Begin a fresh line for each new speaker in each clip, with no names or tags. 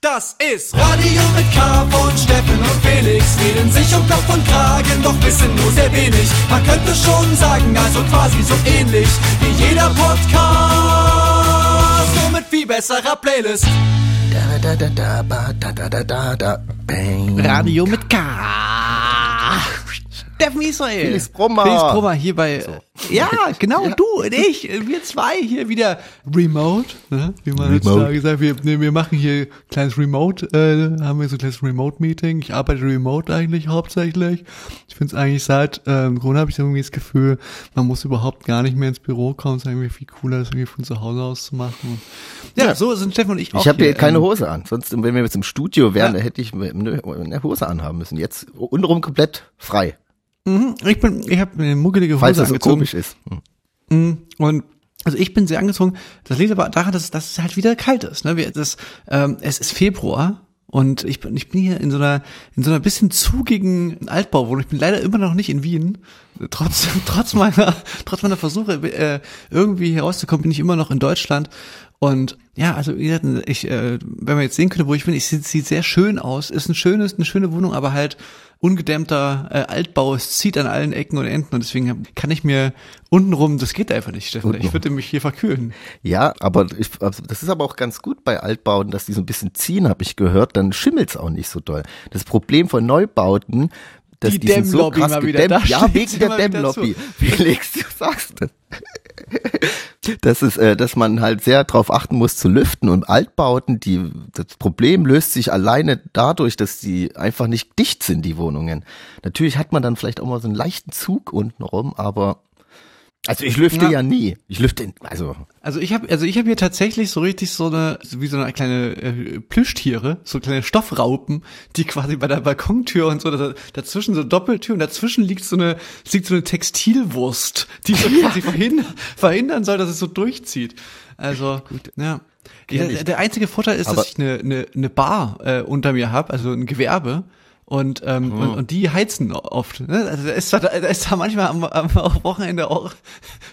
Das ist Radio mit K von Steffen und Felix. Reden sich um Kopf und Kragen, doch wissen nur sehr wenig. Man könnte schon sagen, also quasi so ähnlich wie jeder Podcast. Nur mit viel besserer Playlist.
Da, da, da, da, ba, da, da, da, da, da, bang.
Radio mit K. Steffen Israel.
Felix Brummer.
Felix Brummer hier bei. Ja, genau, du und ich. Wir zwei hier wieder remote. Ne? Wie man
Remote.
heutzutage sagt, wir, ne, wir machen hier ein kleines Remote, äh, haben wir so ein kleines Remote-Meeting. Ich arbeite remote eigentlich hauptsächlich. Ich finde es eigentlich seit ähm, Corona habe ich irgendwie das Gefühl, man muss überhaupt gar nicht mehr ins Büro kommen. Es ist irgendwie viel cooler, das irgendwie von zu Hause aus zu machen. Und ja,
Ja.
so sind Steffen und ich auch
Ich habe hier keine
ähm,
Hose an. Sonst, wenn wir jetzt im Studio wären,
Ja.
da hätte ich eine eine Hose anhaben müssen. Jetzt untenrum komplett frei.
Mhm, ich bin, ich habe eine muggelige Hose
Falls das so
angezogen.
komisch ist. Hm.
Mm, Und also ich bin sehr angezogen. Das liegt aber daran, dass, dass es halt wieder kalt ist. Ne? Wir, das, ähm, es ist Februar und ich bin, ich bin hier in so einer in so einer bisschen zugigen Altbauwohnung. Ich bin leider immer noch nicht in Wien. Trotz trotz meiner trotz meiner Versuche äh, irgendwie hier rauszukommen, bin ich immer noch in Deutschland. Und ja, also wie gesagt, ich, äh, wenn man jetzt sehen könnte, wo ich bin, ich sieht, sieht sehr schön aus. Ist ein schönes, eine schöne Wohnung, aber halt ungedämmter äh, Altbau. Es zieht an allen Ecken und Enden und deswegen kann ich mir untenrum, das geht einfach nicht, Steffen. Ich würde mich hier verkühlen.
Ja, aber ich, also das ist aber auch ganz gut bei Altbauten, dass die so ein bisschen ziehen, habe ich gehört. Dann schimmelt's auch nicht so doll. Das Problem von Neubauten, dass
Die
die, sind so krass
mal wieder.
gedämmt.
Da
Ja, wegen der Dämmlobby. Felix, du sagst es. Das ist, äh, dass man halt sehr darauf achten muss zu lüften und Altbauten, die das Problem löst sich alleine dadurch, dass die einfach nicht dicht sind, die Wohnungen. Natürlich hat man dann vielleicht auch mal so einen leichten Zug unten rum, aber also ich lüfte
Ja.
ja, nie. Ich lüfte, also
Also ich habe also ich habe hier tatsächlich so richtig so eine so wie so eine kleine äh, Plüschtiere, so kleine Stoffraupen, die quasi bei der Balkontür und so da, dazwischen so Doppeltür und dazwischen liegt so eine liegt so eine Textilwurst, die so quasi verhindern, verhindern soll, dass es so durchzieht. Also ja.
Kenn
Der, der einzige Vorteil ist,
Aber-
dass ich eine, eine, eine Bar äh, unter mir habe, also ein Gewerbe. Und, ähm, und, und die heizen oft. Ne? Also da ist, da, da ist da manchmal am, am auch Wochenende auch,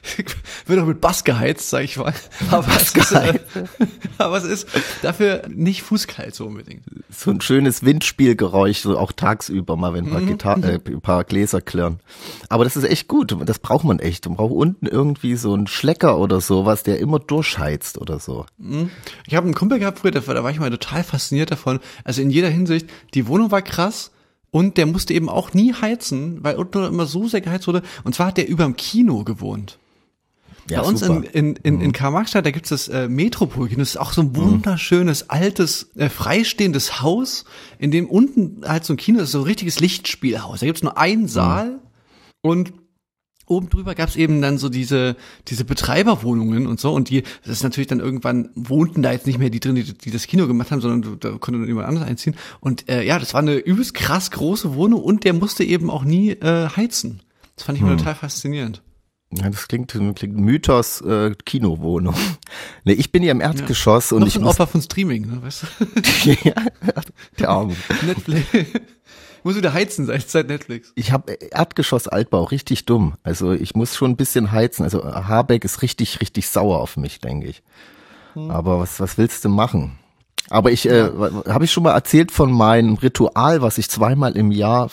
wird auch mit Bass geheizt, sag ich mal. Aber es, ist, äh, aber es ist dafür nicht fußkalt so unbedingt.
so ein schönes Windspielgeräusch, so auch tagsüber mal, wenn ein paar,
Mhm.
Gitar äh, ein paar Gläser klirren. Aber das ist echt gut, das braucht man echt. Man braucht unten irgendwie so einen Schlecker oder sowas, der immer durchheizt oder so.
Ich habe einen Kumpel gehabt früher, da war ich mal total fasziniert davon. Also in jeder Hinsicht, die Wohnung war krass und der musste eben auch nie heizen, weil unten immer so sehr geheizt wurde. Und zwar hat der überm Kino gewohnt.
Ja,
Bei uns
super.
in, in, in, in Karl-Marx-Stadt, da gibt's das äh, Metropol-Kino. Das ist auch so ein wunderschönes, altes, äh, freistehendes Haus, in dem unten halt so ein Kino ist, so ein richtiges Lichtspielhaus. Da gibt's nur einen Saal und oben drüber gab's eben dann so diese, diese Betreiberwohnungen und so. Und die, das ist natürlich dann irgendwann, wohnten da jetzt nicht mehr die drin, die, die das Kino gemacht haben, sondern da konnte dann jemand anderes einziehen. Und äh, ja, das war eine übelst krass große Wohnung und der musste eben auch nie äh, heizen. Das fand ich immer total faszinierend.
Ja, das klingt, klingt Mythos äh, Kinowohnung. Nee, ich bin ja im Erdgeschoss und
Noch
ich
so ein Opfer von Streaming, ne, weißt du?
ja, der Arme.
Netflix. Muss wieder heizen seit, seit Netflix.
Ich habe Erdgeschoss Altbau, richtig dumm. Also ich muss schon ein bisschen heizen. Also Habeck ist richtig, richtig sauer auf mich, denke ich.
Hm.
Aber was, was willst du machen? Aber ich, äh, habe ich schon mal erzählt von meinem Ritual, was ich zweimal im Jahr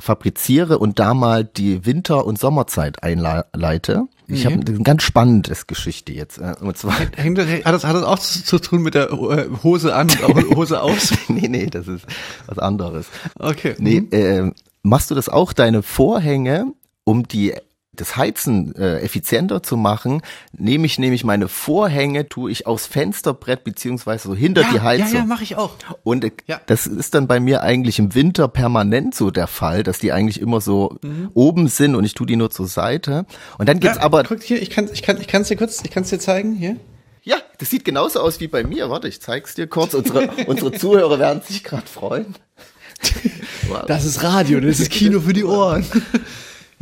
fabriziere und da mal die Winter- und Sommerzeit einleite. Ich
Nee.
habe eine ganz spannendes Geschichte jetzt. äh, Und zwar,
Hängt das, hat, das, hat das auch zu, tun mit der äh, Hose an und Hose aus?
nee, nee, das ist was anderes.
Okay.
Nee,
Mhm.
äh, machst du das auch, deine Vorhänge, um die das Heizen äh, effizienter zu machen, nehme ich nämlich meine Vorhänge, tue ich aufs Fensterbrett beziehungsweise so hinter die
ja,
Heizung.
ja, ja, mache ich auch.
Und äh,
Ja.
das ist dann bei mir eigentlich im Winter permanent so der Fall, dass die eigentlich immer so
Mhm.
oben sind und ich tue die nur zur Seite. Und dann gibt's
ja,
aber,
guck hier, ich kann, ich kann, ich kann es dir kurz, ich kann es dir zeigen hier.
ja, das sieht genauso aus wie bei mir. Warte, ich zeig's dir kurz. Unsere, unsere Zuhörer werden sich gerade freuen. Wow.
Das ist Radio, das ist Kino für die Ohren.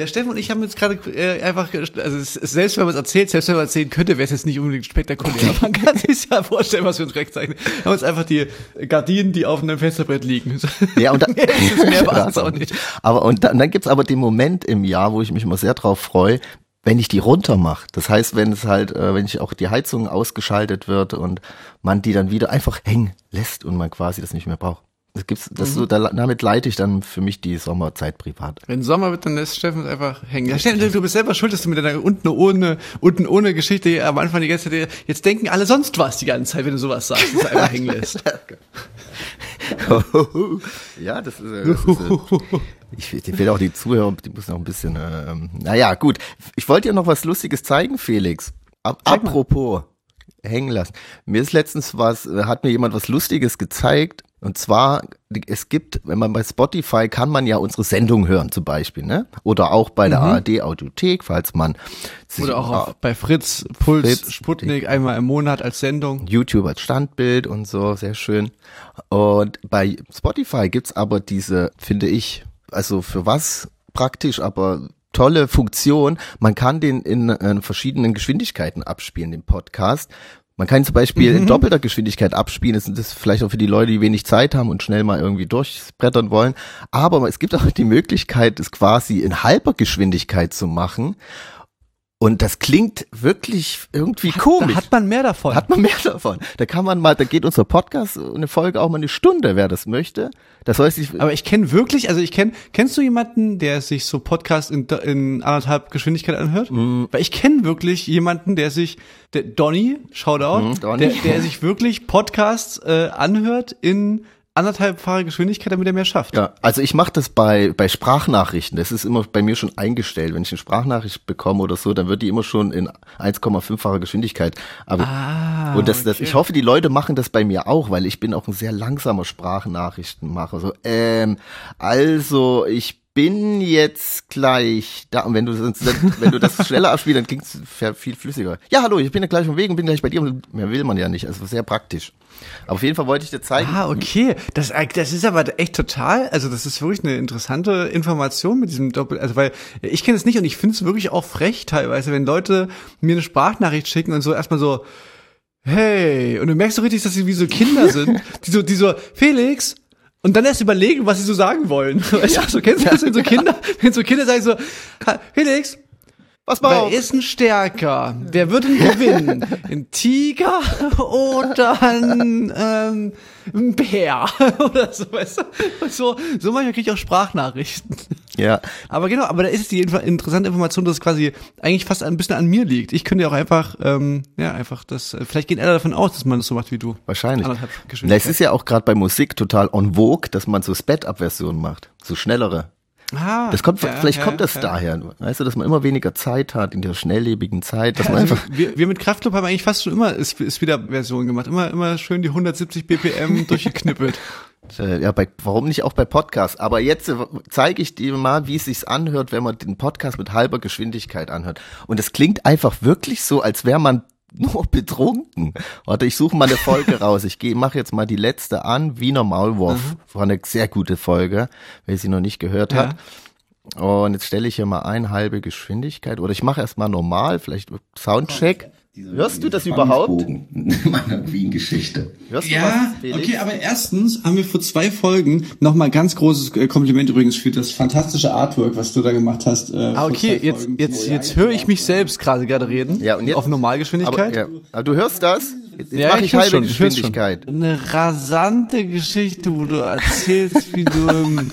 Ja, Steffen und ich haben jetzt gerade äh, einfach, also es, es- selbst wenn man es erzählt, selbst wenn man es erzählen könnte, wäre es jetzt nicht unbedingt spektakulär. Man kann sich ja vorstellen, was wir uns recht zeigen. Wir haben uns einfach die Gardinen, die auf einem Fensterbrett liegen.
Ja, und dann,
Mehr es- mehr war's
Das
auch nicht.
Aber und dann, dann gibt's aber den Moment im Jahr, wo ich mich immer sehr drauf freue. wenn ich die runter mache. Das heißt, wenn es halt, äh, wenn ich auch die Heizung ausgeschaltet wird und man die dann wieder einfach hängen lässt und man quasi das nicht mehr braucht. Das gibt's, das so, da, damit leite ich dann für mich die Sommerzeit privat.
Wenn Sommer wird, dann lässt Steffen einfach hängen. Ja, Steffen, du bist selber schuld, dass du mit deiner unten ohne, unten ohne Geschichte am Anfang die ganze Zeit, jetzt denken alle sonst was die ganze Zeit, wenn du sowas sagst, dass du einfach hängen lässt.
ja, das ist, äh, das ist äh, ich, ich will auch die Zuhörer, die müssen auch ein bisschen, ähm, naja, gut. Ich wollte dir noch was Lustiges zeigen, Felix. Ab, apropos hängen lassen. Mir ist letztens was, hat mir jemand was Lustiges gezeigt. Und zwar, es gibt, wenn man bei Spotify kann man ja unsere Sendung hören zum Beispiel, ne? Oder auch bei der
Mhm.
ARD Audiothek, falls man sich
Oder auch auf, bei Fritz, Puls,
Fritz,
Sputnik einmal im Monat als Sendung.
YouTube als Standbild und so, sehr schön. Und bei Spotify gibt's aber diese, finde ich, also für was praktisch, aber tolle Funktion. Man kann den in äh, verschiedenen Geschwindigkeiten abspielen, den Podcast. Man kann zum Beispiel in doppelter Geschwindigkeit abspielen. Das ist das vielleicht auch für die Leute, die wenig Zeit haben und schnell mal irgendwie durchbrettern wollen. Aber es gibt auch die Möglichkeit, es quasi in halber Geschwindigkeit zu machen. Und das klingt wirklich irgendwie komisch.
Da hat man mehr davon.
Hat man mehr davon. Da kann man mal, da geht unser Podcast, eine Folge auch mal eine Stunde, wer das möchte. Das heißt, ich,
Aber ich kenne wirklich, also ich kenne, kennst du jemanden, der sich so Podcast in, in anderthalb Geschwindigkeit anhört?
Mhm.
Weil ich kenne wirklich jemanden, der sich, der Donny, Shoutout,
Mhm, Donny.
Der, der sich wirklich Podcasts äh, anhört in anderthalbfache Geschwindigkeit, damit er mehr schafft.
ja, also ich mache das bei, bei Sprachnachrichten. Das ist immer bei mir schon eingestellt. Wenn ich eine Sprachnachricht bekomme oder so, dann wird die immer schon in 1,5-facher Geschwindigkeit. Aber,
Ah,
und das, das,
okay.
ich hoffe, die Leute machen das bei mir auch, weil ich bin auch ein sehr langsamer Sprachnachrichtenmacher. So, ähm, also ich bin jetzt gleich da. Und wenn du, wenn du das schneller abspielst, dann klingt's es viel flüssiger. Ja, hallo, ich bin ja gleich dem Weg und bin gleich bei dir. Und Mehr will man ja nicht. Also sehr praktisch. Aber auf jeden Fall wollte ich dir zeigen.
Ah, okay. Das, äh, das ist aber echt total, also das ist wirklich eine interessante Information mit diesem Doppel, also weil ich kenne es nicht und ich finde es wirklich auch frech teilweise, wenn Leute mir eine Sprachnachricht schicken und so erstmal so, hey, und du merkst so richtig, dass sie wie so Kinder sind, die so, die so, Felix, und dann erst überlegen, was sie so sagen wollen. Weißt du, so kennst du das, wenn so Kinder, wenn so Kinder sagen so, "Ha, Felix,
Was
Wer
auf.
ist denn stärker? Wer wird denn gewinnen? Ein Tiger oder ein, ähm, ein Bär? oder so, weißt du? So, so manchmal kriege ich auch Sprachnachrichten.
Ja,
Aber genau, aber da ist die interessante Information, dass es quasi eigentlich fast ein bisschen an mir liegt. Ich könnte ja auch einfach, ähm, ja, einfach das, äh, vielleicht gehen alle davon aus, dass man das so macht wie du.
Wahrscheinlich. Na, es ist ja auch gerade bei Musik total en vogue, dass man so Sped-Up-Versionen macht. So schnellere.
Ah,
Das kommt,
ja,
vielleicht
ja,
kommt das
ja.
daher. Weißt du, dass man immer weniger Zeit hat in der schnelllebigen Zeit, dass man
Also
einfach,
wir, wir mit Kraftclub haben eigentlich fast schon immer ist, ist wieder Version gemacht. Immer, immer schön die 170 BPM durchgeknippelt.
Äh, ja, bei, warum nicht auch bei Podcasts? Aber jetzt äh, zeige ich dir mal, wie es sich anhört, wenn man den Podcast mit halber Geschwindigkeit anhört. Und es klingt einfach wirklich so, als wäre man nur betrunken. Warte, ich suche mal eine Folge raus. Ich gehe, mache jetzt mal die letzte an, Wiener Maulwurf. War eine sehr gute Folge, wer sie noch nicht gehört hat. Und jetzt stelle ich hier mal ein, halbe Geschwindigkeit. Oder ich mache erst mal normal, vielleicht Soundcheck. Hörst du das überhaupt?
meiner Queen-Geschichte.
Du
Ja,
was,
okay, aber erstens haben wir vor zwei Folgen nochmal ganz großes äh, Kompliment übrigens für das fantastische Artwork, was du da gemacht hast. Äh,
Ah, okay, jetzt, jetzt, jetzt höre ich mich selbst gerade gerade reden.
Ja, und jetzt-
auf Normalgeschwindigkeit.
Aber, ja. aber du hörst das? Jetzt
Ja,
mache
ich
ich halbe
schon, ich hör's schon.
Geschwindigkeit.
Eine rasante Geschichte, wo du erzählst, wie du im,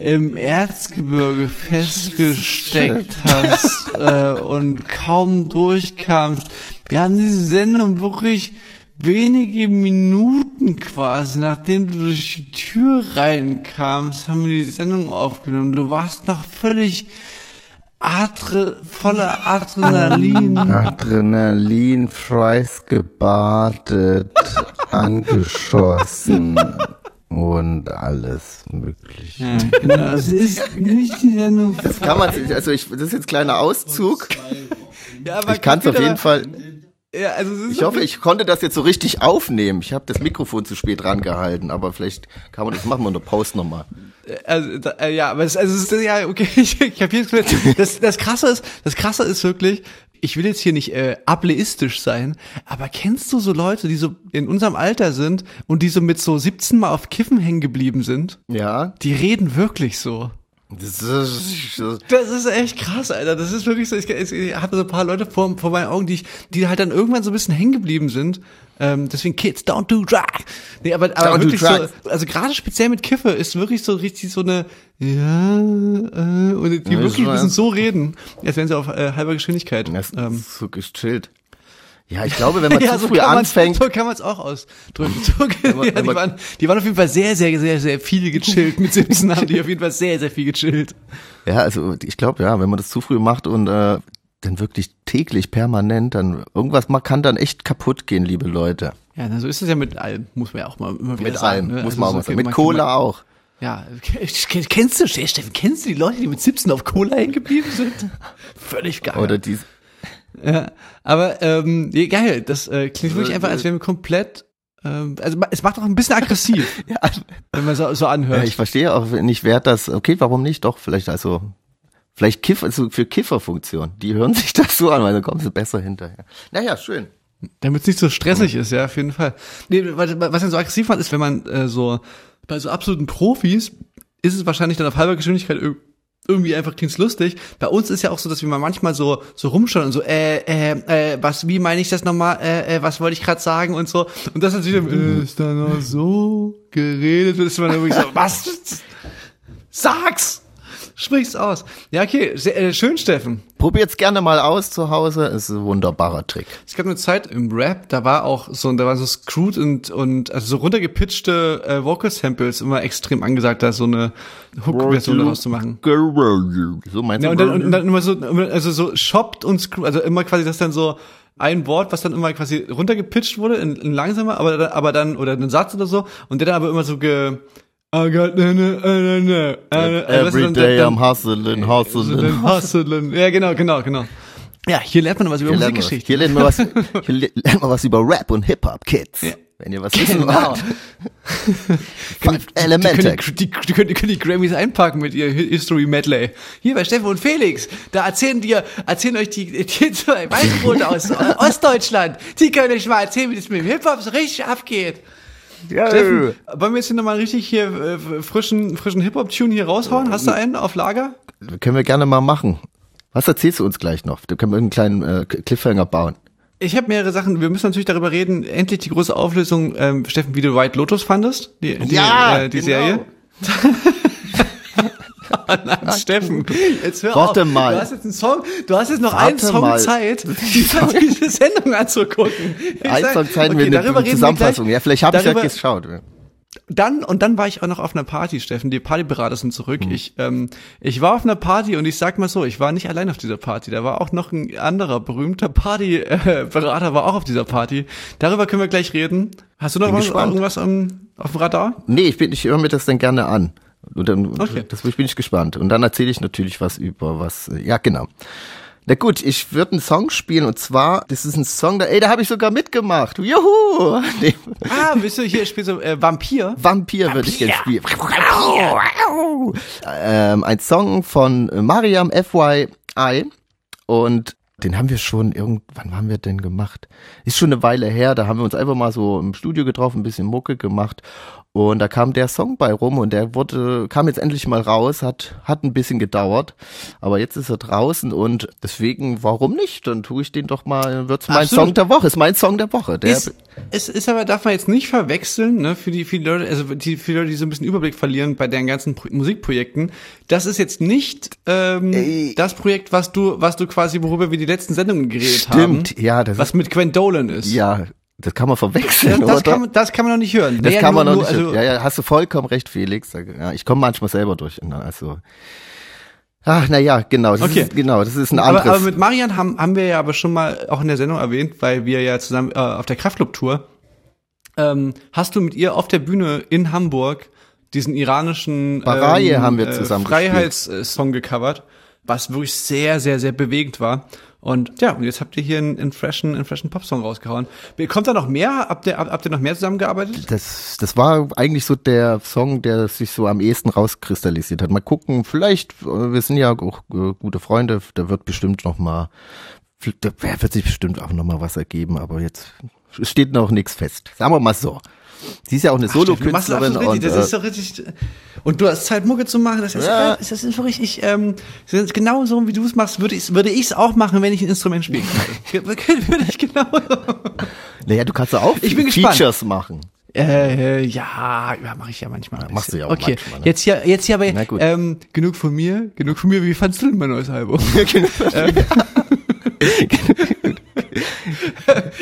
im Erzgebirge festgesteckt hast äh, und kaum durchkamst. Wir haben diese Sendung wirklich wenige Minuten quasi, nachdem du durch die Tür reinkamst, haben wir die Sendung aufgenommen. Du warst noch völlig Adre, voller Adrenalin.
Adrenalin, Fries gebadet, angeschossen und alles mögliche.
Ja, genau, es ist nicht die Sendung.
Kann man, also ich, das ist jetzt ein kleiner Auszug.
Ja, aber
Ich kann es auf jeden Fall.
Ja, also es ist
Ich hoffe, ich konnte das jetzt so richtig aufnehmen. Ich habe das Mikrofon zu spät rangehalten, aber vielleicht kann man das machen wir in der Post nochmal.
also, da, äh, ja, aber es, also es ist ja okay, ich, ich habe jetzt das das krasse ist, das krasse ist wirklich, ich will jetzt hier nicht äh, ableistisch sein, aber kennst du so Leute, die so in unserem Alter sind und die so mit so 17 mal auf Kiffen hängen geblieben sind?
Ja,
Die reden wirklich so.
Das ist, das,
ist echt krass, Alter. Das ist wirklich so. Ich, ich habe so ein paar Leute vor, vor meinen Augen, die, ich, die halt dann irgendwann so ein bisschen hängen geblieben sind. Ähm, deswegen Kids, don't do drug. Nee, aber, aber
Don't do
wirklich so, also gerade speziell mit Kiffe ist wirklich so richtig so eine, ja, äh, und die
Ja,
wirklich
weiß.
so reden, als wären sie auf äh, halber Geschwindigkeit.
das
Ähm,
ist so gechillt. Ja, ich glaube, wenn man
ja,
zu
so
früh anfängt,
man, so kann man es auch ausdrücken. So,
man-
ja, die,
man-
waren, die waren auf jeden Fall sehr, sehr, sehr, sehr viel gechillt. Mit 17 haben die auf jeden Fall sehr, sehr viel gechillt.
ja, also ich glaube, ja, wenn man das zu früh macht und äh, dann wirklich täglich, permanent, dann irgendwas man kann dann echt kaputt gehen, liebe Leute.
Ja, na, so ist es ja mit allem, muss man ja auch mal immer wieder
Mit
sagen.
allem,
ne?
muss
Also
man auch mal sagen. Mit
man-
Cola auch.
Ja, kennst du, Steffen, kennst du die Leute, die mit 17 auf Cola hängen geblieben sind? Völlig geil.
Oder die,
ja, aber ähm, nee, geil, das äh, klingt wirklich einfach, als wären wir komplett, ähm, also es macht auch ein bisschen aggressiv,
ja,
wenn man so, so anhört.
ja, ich verstehe auch nicht, wer das, okay, warum nicht? Doch, vielleicht also, vielleicht Kiffer, also für Kifferfunktion. Die hören sich das so an, weil dann kommen sie besser hinterher. Naja, schön.
Damit es nicht so stressig ist, ja, auf jeden Fall. Nee, was, was dann so aggressiv macht, ist, wenn man äh, so bei so absoluten Profis ist es wahrscheinlich dann auf halber Geschwindigkeit irgendwie einfach klingt's lustig. Bei uns ist ja auch so, dass wir mal manchmal so so rumschauen und so, äh, äh, äh, was, wie meine ich das nochmal, äh, äh, was wollte ich gerade sagen und so. Und das natürlich, äh, ist da noch so geredet, wird, ist man dann wirklich so, was? Sag's! Sprich's aus. Ja, okay, sehr, äh, schön, Steffen.
Probiert's gerne mal aus zu Hause, ist ein wunderbarer Trick.
Es gab eine Zeit im Rap, da war auch so, da waren so Screwed und, und also so runtergepitchte äh, Vocal Samples immer extrem angesagt, da so eine Hook-Version daraus zu machen.
So meinst
Ja,
du?
und dann, und dann immer so, also so shopped und screwed, also immer quasi das dann so ein Wort, was dann immer quasi runtergepitcht wurde, in, in langsamer, aber, dann- aber dann, oder ein Satz oder so, und der dann aber immer so ge, I got, ne, also weißt du,
Every day I'm hustling,
so
hustling.
den Hustlen. Ja, genau, genau, genau. Ja, hier lernt man was über
Hier.
Musikgeschichte.
hier lernen wir was, hier le- lernen wir was über Rap und Hip-Hop, Kids.
Ja.
Wenn ihr was wissen
Genau.
wollt.
Die
Elemente.
die, können, die können die Grammys einpacken mit ihr History Medley. Hier bei Steffen und Felix, da erzählen dir, erzählen euch die, die zwei Weißbrote aus Ostdeutschland. Die können euch mal erzählen, wie das mit dem Hip-Hop so richtig abgeht.
Ja,
Steffen, wollen wir jetzt hier nochmal richtig hier äh, frischen, frischen Hip-Hop-Tune hier raushauen? Hast du einen auf Lager?
können wir gerne mal machen. Was erzählst du uns gleich noch? Da können wir einen kleinen äh, Cliffhanger bauen.
Ich habe mehrere Sachen. Wir müssen natürlich darüber reden. Endlich die große Auflösung, ähm, Steffen, wie du White Lotus fandest, die, die,
Ja,
äh, die
genau.
Serie. Nein, Steffen, jetzt hör
Warte
auf.
mal.
Du hast jetzt einen Song, du hast jetzt noch
Warte
einen Song
mal.
Zeit, diese, Sendung anzugucken. Sag-
Song zeigen
okay,
wir
darüber
eine
reden wir
Zusammenfassung.
gleich.
Ja, vielleicht habe ich ja geschaut.
Dann, und dann war ich auch noch auf einer Party, Steffen. Die Partyberater sind zurück.
Hm.
Ich, ähm, ich war auf einer Party und ich sag mal so, ich war nicht allein auf dieser Party. Da war auch noch ein anderer berühmter Partyberater war auch auf dieser Party. Darüber können wir gleich reden. Hast du noch was, irgendwas um, auf dem Radar?
Nee, ich bin, ich höre mir das dann gerne an. Und dann,
Okay.
das bin ich gespannt. Und dann erzähle ich natürlich was über was. Ja, genau. Na gut, ich würde einen Song spielen und zwar, das ist ein Song, da, ey, da habe ich sogar mitgemacht. Juhu! Nee,
Ah, bist du hier spielst du äh, Vampir?
Vampir würde ich gerne spielen. Ähm, ein Song von Mariam FYI und den haben wir schon irgendwann haben wir denn gemacht? Ist schon eine Weile her, da haben wir uns einfach mal so im Studio getroffen, ein bisschen Mucke gemacht und da kam der Song bei rum und der wurde kam jetzt endlich mal raus, hat hat ein bisschen gedauert, aber jetzt ist er draußen und deswegen warum nicht? Dann tue ich den doch mal, wird's mein
Absolut.
Song der Woche, ist mein Song der Woche. Der
Ist, es ist aber, darf man jetzt nicht verwechseln, ne, für die, für die Leute, also die, für die Leute, die so ein bisschen Überblick verlieren bei deren ganzen Pro Musikprojekten. Das ist jetzt nicht ähm,
Ey.
das Projekt, was du, was du quasi, worüber wir die letzten Sendungen geredet haben.
Stimmt, ja, das
Was mit Gwen Dolan ist.
ist, ja, das kann man verwechseln,
Das, das,
oder?
kann, man- das kann man noch nicht hören.
Das
Naja,
kann man
nur-
noch nicht.
Also,
ja, ja, hast du vollkommen recht, Felix. Ja, ich komme manchmal selber durch. Na, Also, ach, na ja, genau. Das
Okay.
ist, genau, das ist ein
aber,
anderes.
aber mit Marian haben, haben wir ja aber schon mal auch in der Sendung erwähnt, weil wir ja zusammen äh, auf der Kraftclub-Tour, ähm, hast du mit ihr auf der Bühne in Hamburg diesen iranischen
Baraye
ähm,
haben wir
äh,
zusammen
Freiheitssong gecovert, was wirklich sehr, sehr, sehr bewegend war. Und ja, und jetzt habt ihr hier einen, einen freshen, einen freshen Popsong rausgehauen. Kommt da noch mehr? Habt ihr, habt ihr noch mehr zusammengearbeitet?
das, das war eigentlich so der Song, der sich so am ehesten rauskristallisiert hat. Mal gucken, vielleicht, äh, wir sind ja auch äh, gute Freunde, da wird bestimmt noch mal, da wird sich bestimmt auch noch mal was ergeben, aber jetzt steht noch nichts fest. Sagen wir mal so. Sie ist ja auch eine Solokünstlerin und
richtig. Das ist
äh,
doch richtig. Und du hast Zeit, Mucke zu machen. Das ist,
Ja.
das ist so richtig. Ähm, ist genau so, wie du es machst, würde ich würde ich's auch machen, wenn ich ein Instrument spielen könnte. würde ich genau.
naja, du kannst ja auch
Ich bin gespannt.
Features machen.
Äh, ja, ja mache ich ja manchmal. ein
Machst du ja auch
Okay,
manchmal, ne?
jetzt hier, jetzt hier aber ähm, genug von mir, genug von mir. Wie fandst du denn mein neues Album?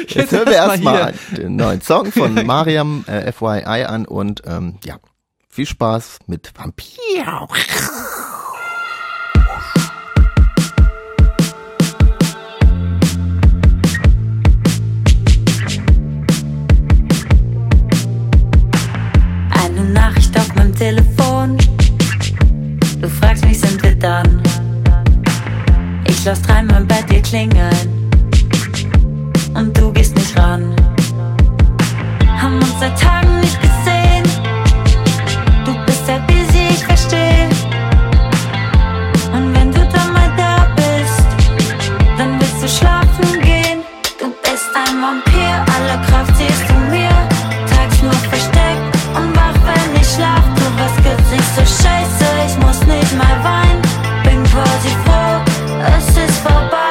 Jetzt hören wir
erst mal
erstmal
hier.
den neuen Song von Mariam äh, FYI an und ähm, ja, viel Spaß mit Vampir.
Eine Nachricht auf meinem Telefon. Du fragst mich, sind wir dann? Ich lass dreimal bei dir klingeln. Und du gehst nicht ran. Haben uns seit Tagen nicht gesehen. Du bist sehr busy, ich versteh. Und wenn du dann mal da bist, dann willst du schlafen gehen. Du bist ein Vampir, alle Kraft siehst du mir. Tags nur versteckt und wach, wenn ich schlaf. Du was gibt's so scheiße, ich muss nicht mal weinen. Bin quasi froh, es ist vorbei.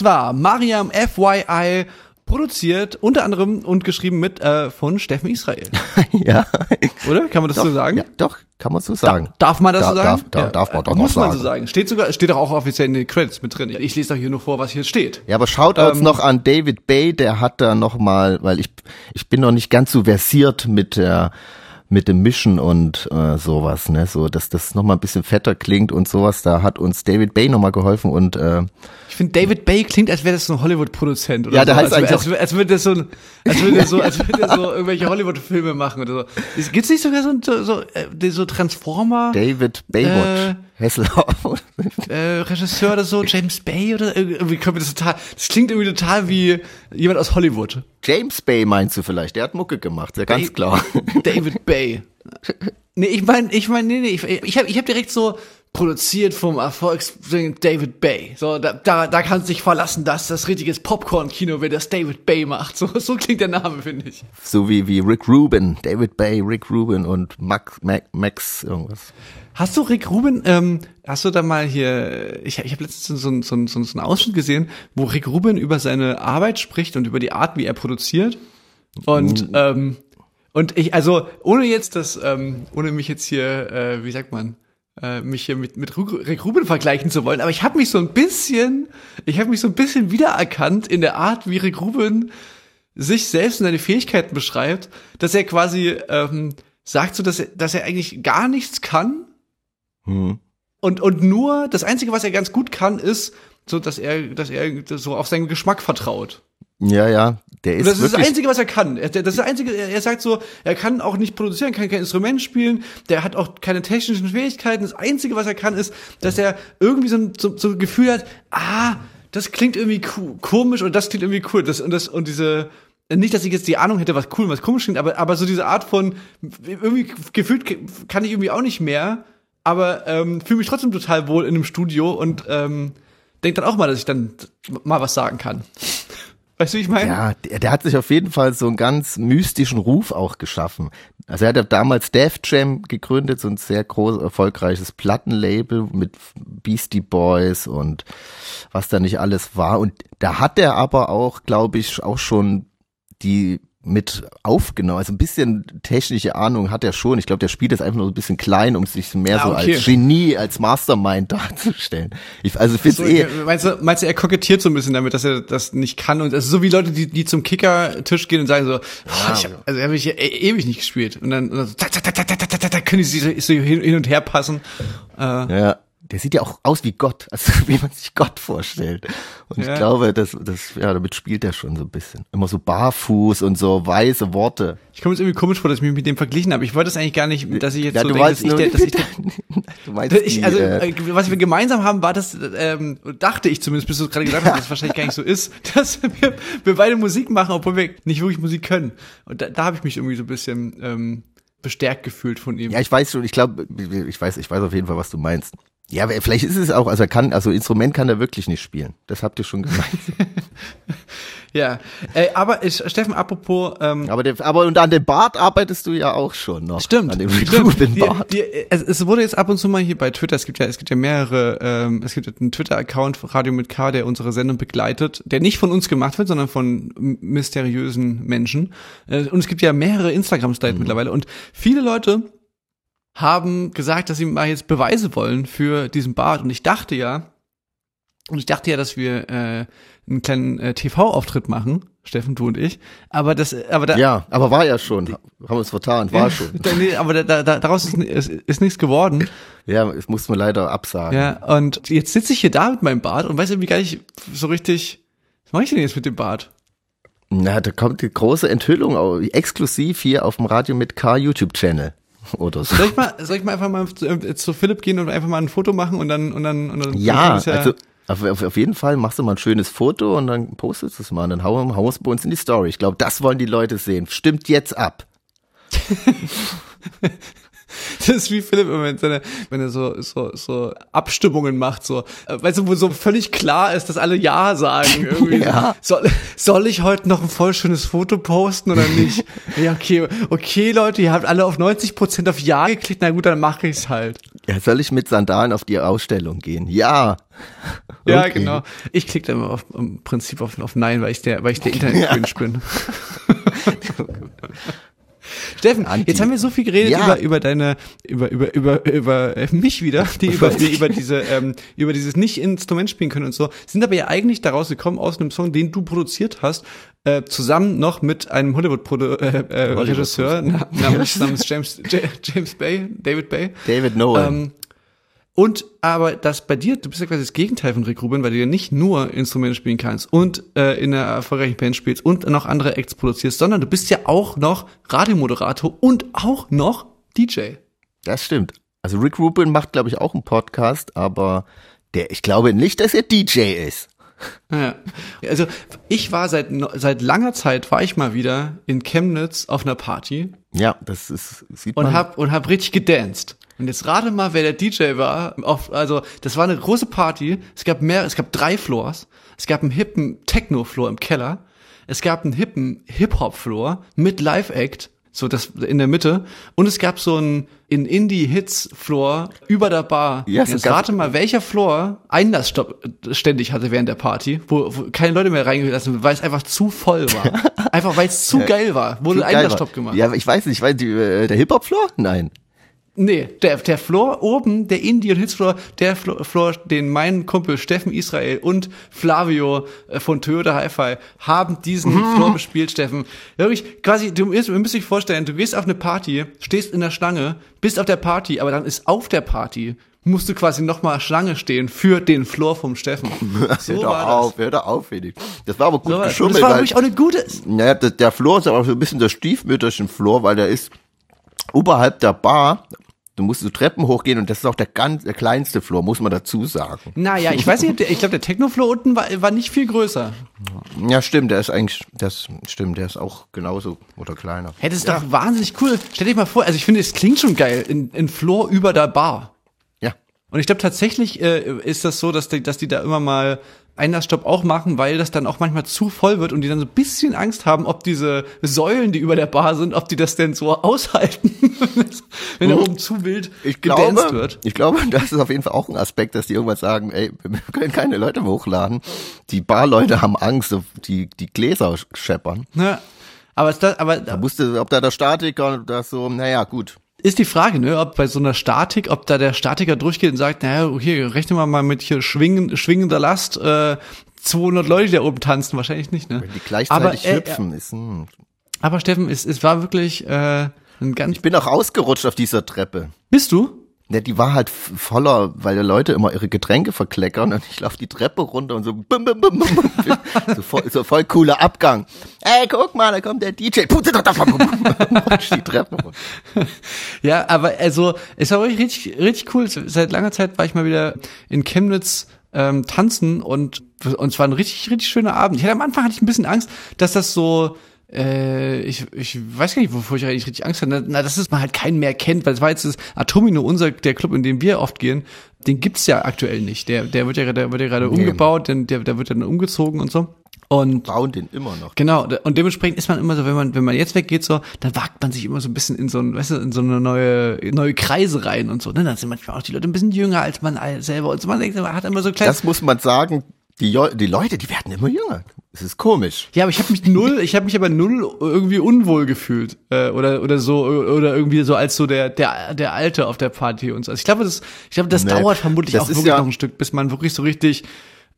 Das war Mariam FYI, produziert unter anderem und geschrieben mit äh, von Steffen Israel.
ja.
Oder? Kann man das
doch,
so sagen?
Ja, doch, kann man so sagen.
Darf man das
Da-
so sagen?
darf- da- darf man doch
Muss
noch
man so
sagen.
sagen. Steht sogar, steht doch auch offiziell in den Credits mit drin. Ich lese doch hier nur vor, was hier steht.
Ja, aber Shoutouts
Ähm,
noch an David Bay, der hat da noch mal, weil ich ich bin noch nicht ganz so versiert mit der mit dem Mischen und äh, sowas, ne, so dass das noch mal ein bisschen fetter klingt und sowas. Da hat uns David Bay noch mal geholfen und äh,
Ich finde, David Bay klingt, als wäre das so ein Hollywood-Produzent oder
Ja, der
so.
heißt
als,
eigentlich
als, als, als würde er so, als würde er so, als würde so irgendwelche Hollywood-Filme machen oder so. Gibt's nicht sogar so, so, so, äh, so Transformer?
David Baywatch
Äh,
Hasselhoff.
äh, Regisseur oder so, James Bay oder irgendwie kommt mir das total, das klingt irgendwie total wie jemand aus Hollywood.
James Bay meinst du vielleicht? Der hat Mucke gemacht, ja ganz
Bay-
klar.
David Bay. Nee, ich meine, ich meine, nee, nee, ich, ich habe ich hab direkt so produziert vom Erfolgssänger David Bay. So, da, da, da kannst du dich verlassen, dass das richtiges Popcorn-Kino wird, das David Bay macht. So, so klingt der Name, finde ich.
so wie wie Rick Rubin, David Bay, Rick Rubin und Max Max, Max irgendwas.
Hast du Rick Rubin, ähm, hast du da mal hier, ich, ich habe letztens so, ein- so, ein- so, ein- so einen Ausschnitt gesehen, wo Rick Rubin über seine Arbeit spricht und über die Art, wie er produziert. Und, ähm, und ich, also, ohne jetzt das, ähm, ohne mich jetzt hier, äh, wie sagt man, äh, mich hier mit, mit Rick Rubin vergleichen zu wollen, aber ich habe mich so ein bisschen, ich habe mich so ein bisschen wiedererkannt in der Art, wie Rick Rubin sich selbst und seine Fähigkeiten beschreibt, dass er quasi ähm, sagt so, dass er, dass er eigentlich gar nichts kann
Hm.
und, und nur, das Einzige, was er ganz gut kann, ist, so, dass er, dass er so auf seinen Geschmack vertraut.
Ja, ja, der ist
Und das ist das Einzige, was er kann. Das ist das Einzige, er sagt so, er kann auch nicht produzieren, kann kein Instrument spielen, der hat auch keine technischen Fähigkeiten. Das Einzige, was er kann, ist, dass er irgendwie so ein, so, so ein Gefühl hat, ah, das klingt irgendwie komisch und das klingt irgendwie cool. Das, und, das, und diese, nicht, dass ich jetzt die Ahnung hätte, was cool und was komisch klingt, aber, aber so diese Art von, irgendwie gefühlt kann ich irgendwie auch nicht mehr, aber ähm, fühle mich trotzdem total wohl in einem Studio und ähm, denk dann auch mal, dass ich dann mal was sagen kann. Weißt du, wie ich meine?
ja, der, der hat sich auf jeden Fall so einen ganz mystischen Ruf auch geschaffen. Also er hat ja damals Def Jam gegründet, so ein sehr groß erfolgreiches Plattenlabel mit Beastie Boys und was da nicht alles war. Und da hat er aber auch, glaube ich, auch schon die mit aufgenommen. Also ein bisschen technische Ahnung hat er schon. Ich glaube, der spielt das einfach nur so ein bisschen klein, um sich mehr
ah,
so als Genie, als Mastermind darzustellen. Ich, also find's
so,
eh.
Meinst du, meinst du, er kokettiert so ein bisschen damit, dass er das nicht kann? Und das ist so wie Leute, die, die zum Kickertisch gehen und sagen so, ja. ich hab, also habe ich hier e ewig nicht gespielt. Und dann, und dann so, da, da, da, da, da, da, da, können die sich so hin und her passen. Äh,
ja der sieht ja auch aus wie Gott, also wie man sich Gott vorstellt. Und
Ja.
ich glaube, das, das, ja, damit spielt er schon so ein bisschen. Immer so barfuß und so weiße Worte.
ich komme jetzt irgendwie komisch vor, dass ich mich mit dem verglichen habe. Ich wollte es eigentlich gar nicht, dass ich jetzt
ja,
so
du
denke, dass ich, der, dass ich der,
du meinst
ich,
die,
also,
äh,
äh, was wir gemeinsam haben, war das, ähm, dachte ich zumindest, bis du es gerade gesagt hast, dass es wahrscheinlich gar nicht so ist, dass wir, wir beide Musik machen, obwohl wir nicht wirklich Musik können. Und da, da habe ich mich irgendwie so ein bisschen ähm, bestärkt gefühlt von ihm.
ja, ich weiß schon, ich glaube, ich weiß, ich weiß auf jeden Fall, was du meinst. Ja, aber vielleicht ist es auch, also er kann, also Instrument kann er wirklich nicht spielen. Das habt ihr schon gemeint.
Ja, äh, aber ich, Steffen, apropos, ähm,
aber, der, aber und an dem Bart arbeitest du ja auch schon noch.
Stimmt.
An dem
stimmt.
Ruben
Die,
Bart.
die, es, es wurde jetzt ab und zu mal hier bei Twitter, es gibt ja, es gibt ja mehrere, ähm, es gibt ja einen Twitter-Account Radio mit K, der unsere Sendung begleitet, der nicht von uns gemacht wird, sondern von mysteriösen Menschen. Äh, und es gibt ja mehrere Instagram-Styles mittlerweile. Und viele Leute haben gesagt, dass sie mal jetzt Beweise wollen für diesen Bart. Und ich dachte ja, und ich dachte ja, dass wir äh, einen kleinen äh, TV-Auftritt machen, Steffen, du und ich. Aber das, aber da,
Ja, aber war ja schon. Haben uns vertan, war schon.
da, nee, aber da, da, da, daraus ist, ist, ist nichts geworden.
Ja, es mussten wir leider absagen.
Ja, und jetzt sitze ich hier da mit meinem Bart und weiß irgendwie gar nicht so richtig, was mache ich denn jetzt mit dem Bart?
Na, da kommt die große Enthüllung exklusiv hier auf dem Radio mit K YouTube Channel oder so.
Soll ich mal, soll ich mal einfach mal zu, äh, zu Philipp gehen und einfach mal ein Foto machen und dann und dann und dann
Ja, also auf, auf, auf jeden Fall machst du mal ein schönes Foto und dann postest du es mal und dann hauen wir es bei uns in die Story. Ich glaube, das wollen die Leute sehen. Stimmt jetzt ab.
Das ist wie Philipp immer, wenn, wenn er so, so, so Abstimmungen macht, so, äh, weißt du, wo so völlig klar ist, dass alle Ja sagen. Irgendwie.
Ja.
Soll, soll ich heute noch ein voll schönes Foto posten oder nicht? ja, okay, okay, Leute, ihr habt alle auf 90% auf Ja geklickt, na gut, dann mache ich's halt.
Ja, soll ich mit Sandalen auf die Ausstellung gehen? Ja.
Ja,
Okay.
genau. Ich klicke dann immer auf, im Prinzip auf, auf Nein, weil ich der, weil ich der Internet-Cringe bin. Steffen,
Anti.
jetzt haben wir so viel geredet
Ja.
über, über deine, über, über, über, über äh, mich wieder, die über, die, über diese, ähm, über dieses nicht Instrument spielen können und so, sind aber ja eigentlich daraus gekommen aus einem Song, den du produziert hast, äh, zusammen noch mit einem Hollywood-Regisseur äh, äh, namens, namens James, James Bay, David Bay.
David Nolan.
Ähm, und aber das bei dir, du bist ja quasi das Gegenteil von Rick Rubin, weil du ja nicht nur Instrumente spielen kannst und äh, in einer erfolgreichen Band spielst und noch andere Acts produzierst, sondern du bist ja auch noch Radiomoderator und auch noch DJ.
das stimmt. Also Rick Rubin macht, glaube ich, auch einen Podcast, aber der, ich glaube nicht, dass er DJ ist.
Ja. Also ich war seit seit langer Zeit war ich mal wieder in Chemnitz auf einer Party
Ja, das ist, sieht
und
man.
hab und hab richtig gedanced. Und jetzt rate mal, wer der DJ war. Auf, also das war eine große Party. Es gab mehr, es gab drei Floors. Es gab einen hippen Techno-Floor im Keller. Es gab einen hippen Hip-Hop-Floor mit Live-Act, so das in der Mitte. Und es gab so einen in Indie-Hits-Floor über der Bar.
So
jetzt rate mal, welcher Floor Einlassstopp ständig hatte während der Party, wo, wo keine Leute mehr reingelassen weil es einfach zu voll war. einfach weil es zu geil war, wurde. Einlassstopp gemacht.
Ja, ich weiß nicht, ich weiß, die, äh, der Hip-Hop-Floor? Nein.
Nee, der, der Floor oben, der Indie- und Hitsfloor, der Flo- Floor, den mein Kumpel Steffen Israel und Flavio äh, von Toyota Hi-Fi haben diesen
Mhm.
Floor bespielt, Steffen. Wirklich, quasi, du musst, du musst dich vorstellen, du gehst auf eine Party, stehst in der Schlange, bist auf der Party, aber dann ist auf der Party musst du quasi nochmal Schlange stehen für den Floor vom Steffen. So
hör doch auf, hör doch auf, Felix. Das war aber gut
das. So
geschummelt,
das war wirklich auch eine gute.
naja, der, Flur ist aber so ein bisschen der stiefmütterchen Flur, weil der ist oberhalb der Bar. Du musst so Treppen hochgehen und das ist auch der ganz, der kleinste Flur, muss man dazu sagen.
Naja, ich weiß nicht, ich glaube, der Techno-Floor unten war, war nicht viel größer.
Ja, stimmt, der ist eigentlich, das stimmt, der ist auch genauso oder kleiner.
Hey, das ist doch wahnsinnig cool. Stell dir mal vor, also ich finde, es klingt schon geil, in, in Floor über der Bar.
Ja.
Und ich glaube tatsächlich äh, ist das so, dass die, dass die da immer mal Einlassstopp auch machen, weil das dann auch manchmal zu voll wird und die dann so ein bisschen Angst haben, ob diese Säulen, die über der Bar sind, ob die das denn so aushalten, wenn da oben zu wild
Hm. Ich glaube,
wird.
ich glaube, das ist auf jeden Fall auch ein Aspekt, dass die irgendwann sagen, ey, wir können keine Leute mehr hochladen. Die Barleute haben Angst, die, die Gläser scheppern.
Ja. Aber, ist das, aber
Da musste, ob da der Statiker das so, naja, gut.
Ist die Frage, ne, ob bei so einer Statik, ob da der Statiker durchgeht und sagt, naja, hier, rechne mal mal mit hier schwingen, schwingender Last, äh, 200 Leute, die da oben tanzen, wahrscheinlich nicht, ne?
Wenn die gleichzeitig
aber, äh,
hüpfen, ist, hm.
aber Steffen, es, es war wirklich äh, ein ganz.
Ich bin auch ausgerutscht auf dieser Treppe.
Bist du?
Ja, die war halt voller, weil die Leute immer ihre Getränke verkleckern und ich laufe die Treppe runter und so bum, bum, bum, bum. so, voll, so voll cooler Abgang. Ey, guck mal, da kommt der DJ. Die Treppe runter.
Ja, aber also es war wirklich richtig, richtig cool. Seit langer Zeit war ich mal wieder in Chemnitz ähm, tanzen und und es war ein richtig, richtig schöner Abend. Ich hatte am Anfang hatte ich ein bisschen Angst, dass das so äh, ich, ich weiß gar nicht, wovor ich eigentlich richtig Angst hatte. Na, dass es man halt keinen mehr kennt, weil es war jetzt das Atomino, unser, der Club, in dem wir oft gehen, den gibt's ja aktuell nicht. Der, der wird ja, der wird ja gerade umgebaut, denn der, der wird dann umgezogen und so. Und
Bauen den immer noch.
Genau, und dementsprechend ist man immer so, wenn man, wenn man jetzt weggeht, so, dann wagt man sich immer so ein bisschen in so ein, weißt du, in so eine neue, neue Kreise rein und so. Ne? Dann sind manchmal auch die Leute ein bisschen jünger als man selber und so. Man denkt, man hat immer so kleine.
Das muss man sagen, die, die Leute, die werden immer jünger. Das ist komisch.
Ja, aber ich habe mich null, ich habe mich aber null irgendwie unwohl gefühlt äh, oder oder so oder irgendwie so als so der der der Alte auf der Party und so. Also ich glaube, das ich glaube, das
Nee,
dauert vermutlich
das
auch wirklich
ja-
noch ein Stück, bis man wirklich so richtig